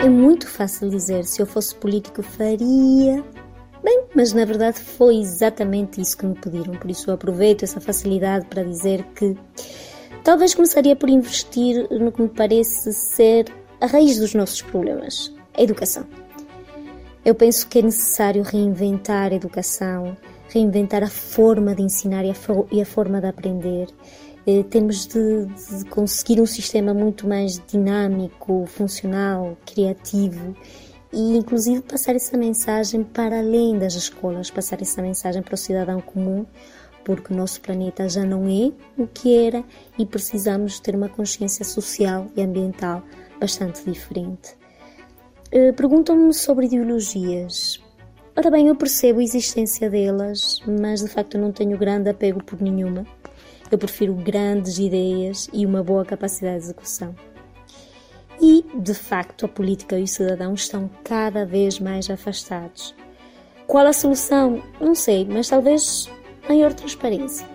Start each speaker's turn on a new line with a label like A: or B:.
A: É muito fácil dizer se eu fosse político faria. Bem, mas na verdade foi exatamente isso que me pediram, por isso eu aproveito essa facilidade para dizer que talvez começaria por investir no que me parece ser a raiz dos nossos problemas, a educação. Eu penso que é necessário reinventar a educação, reinventar a forma de ensinar e a, e a forma de aprender. Eh, temos de, de, conseguir um sistema muito mais dinâmico, funcional, criativo e, inclusive, passar essa mensagem para além das escolas, passar essa mensagem para o cidadão comum, porque o nosso planeta já não é o que era e precisamos ter uma consciência social e ambiental bastante diferente. Eh, perguntam-me sobre ideologias. Ora bem, eu percebo a existência delas, mas de facto não tenho grande apego por nenhuma. Eu prefiro grandes ideias e uma boa capacidade de execução. E, de facto, a política e o cidadão estão cada vez mais afastados. Qual a solução? Não sei, mas talvez maior transparência.